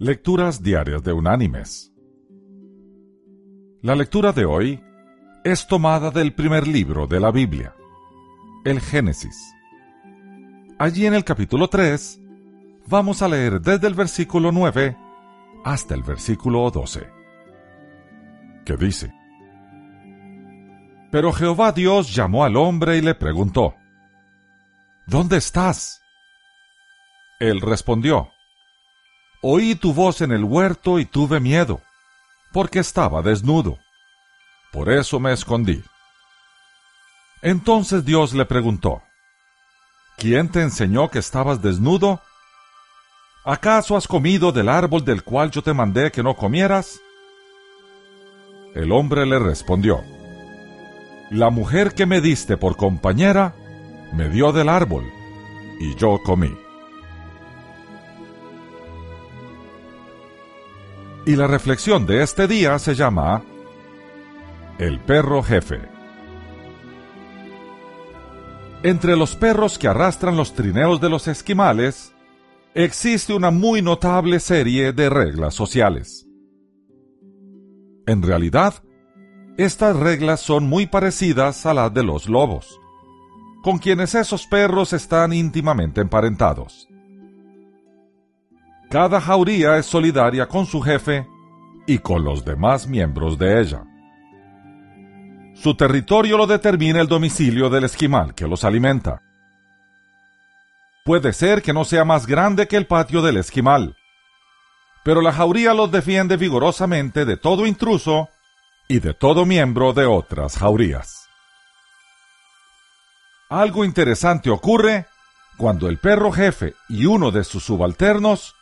Lecturas Diarias de Unánimes. La lectura de hoy es tomada del primer libro de la Biblia, el Génesis. Allí en el capítulo 3 vamos a leer desde el versículo 9 hasta el versículo 12, que dice, Pero Jehová Dios llamó al hombre y le preguntó, ¿Dónde estás? Él respondió, Oí tu voz en el huerto y tuve miedo, porque estaba desnudo. Por eso me escondí. Entonces Dios le preguntó, ¿Quién te enseñó que estabas desnudo? ¿Acaso has comido del árbol del cual yo te mandé que no comieras? El hombre le respondió, La mujer que me diste por compañera me dio del árbol, y yo comí. Y la reflexión de este día se llama El perro jefe. Entre los perros que arrastran los trineos de los esquimales, existe una muy notable serie de reglas sociales. En realidad, estas reglas son muy parecidas a las de los lobos, con quienes esos perros están íntimamente emparentados. Cada jauría es solidaria con su jefe y con los demás miembros de ella. Su territorio lo determina el domicilio del esquimal que los alimenta. Puede ser que no sea más grande que el patio del esquimal, pero la jauría los defiende vigorosamente de todo intruso y de todo miembro de otras jaurías. Algo interesante ocurre cuando el perro jefe y uno de sus subalternos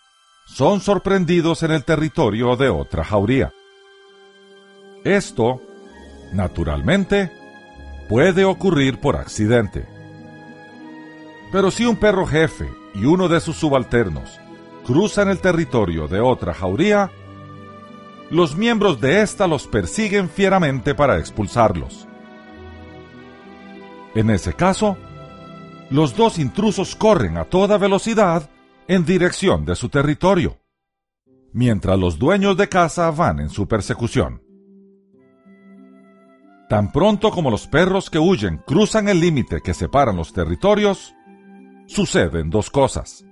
son sorprendidos en el territorio de otra jauría. Esto, naturalmente, puede ocurrir por accidente. Pero si un perro jefe y uno de sus subalternos cruzan el territorio de otra jauría, los miembros de ésta los persiguen fieramente para expulsarlos. En ese caso, los dos intrusos corren a toda velocidad en dirección de su territorio, mientras los dueños de casa van en su persecución. Tan pronto como los perros que huyen cruzan el límite que separan los territorios, suceden dos cosas.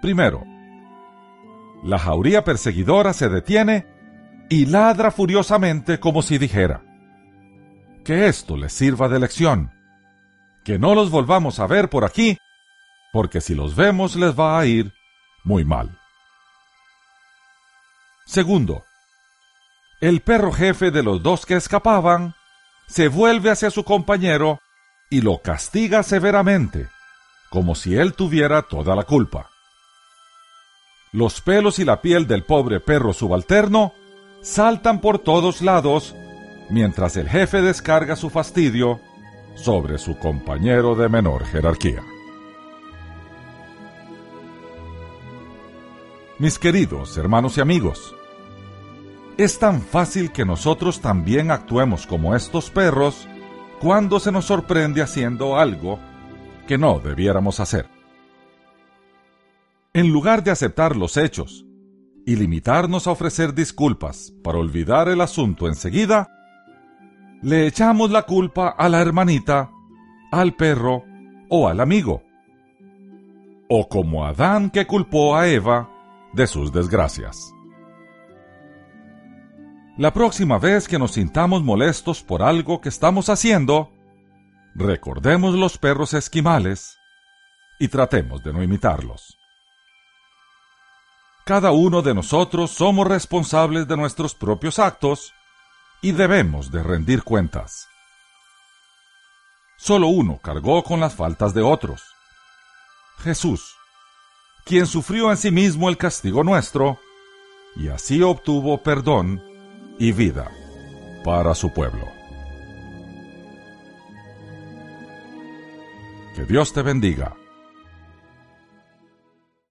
Primero, la jauría perseguidora se detiene y ladra furiosamente como si dijera, que esto les sirva de lección, que no los volvamos a ver por aquí porque si los vemos les va a ir muy mal. Segundo, el perro jefe de los dos que escapaban se vuelve hacia su compañero y lo castiga severamente, como si él tuviera toda la culpa. Los pelos y la piel del pobre perro subalterno saltan por todos lados mientras el jefe descarga su fastidio sobre su compañero de menor jerarquía. Mis queridos hermanos y amigos, es tan fácil que nosotros también actuemos como estos perros cuando se nos sorprende haciendo algo que no debiéramos hacer. En lugar de aceptar los hechos y limitarnos a ofrecer disculpas para olvidar el asunto enseguida, le echamos la culpa a la hermanita, al perro o al amigo. O como Adán que culpó a Eva de sus desgracias. La próxima vez que nos sintamos molestos por algo que estamos haciendo, recordemos los perros esquimales y tratemos de no imitarlos. Cada uno de nosotros somos responsables de nuestros propios actos y debemos de rendir cuentas. Solo uno cargó con las faltas de otros. Jesús quien sufrió en sí mismo el castigo nuestro, y así obtuvo perdón y vida para su pueblo. Que Dios te bendiga